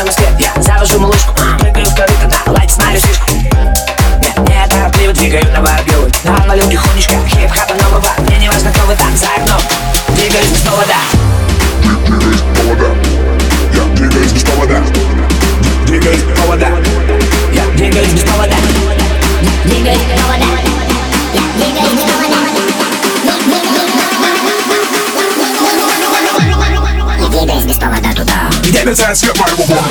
Ночной Москве я завожу малышку Прыгаю в корыто, на лайте смотрю сишку Нет, не торопливо двигаю на варгелы Там на люке хуничка, хип-хапа нового. Мне не важно, кто вы там за окном Двигаюсь без повода. Я двигаюсь без повода. Двигаюсь без повода. Двигаюсь без повода. Двигаюсь без повода. Туда. Где мерцает свет моего города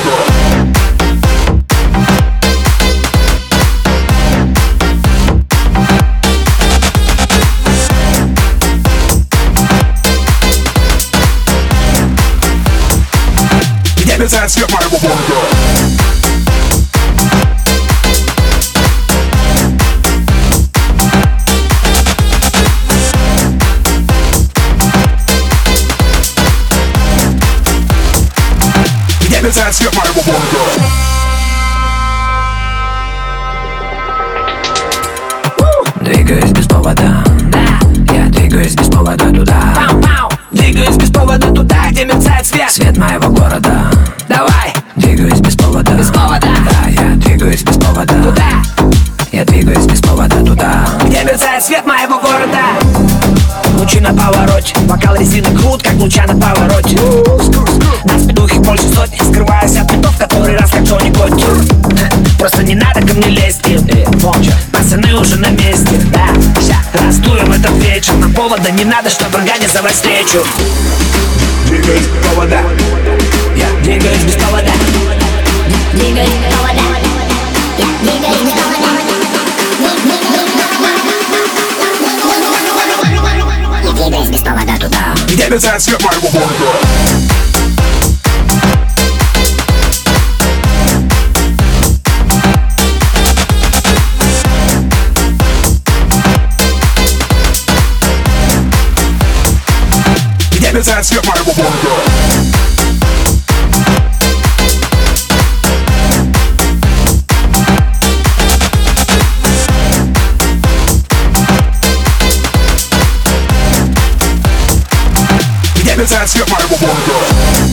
Где мерцает свет свет моего города Двигаюсь без повода. Да, я двигаюсь без повода туда. Пау-пау. Двигаюсь без повода туда, где мерцает свет. Свет моего города. Давай. Двигаюсь без повода. Без повода. Да, я двигаюсь без повода. Туда. Я двигаюсь без повода туда. Где мерцает свет моего города? Лучи на повороте Бокал резины крут, как луча на повороте раздуем этот вечер На повода не надо, чтобы организовать встречу Двигаюсь без повода Я двигаюсь без повода Двигаюсь без повода. Я двигаюсь без повода. Я двигаюсь без повода туда. Где мерцает свет моего города Где мерцает свет моего города Где мерцает свет моего города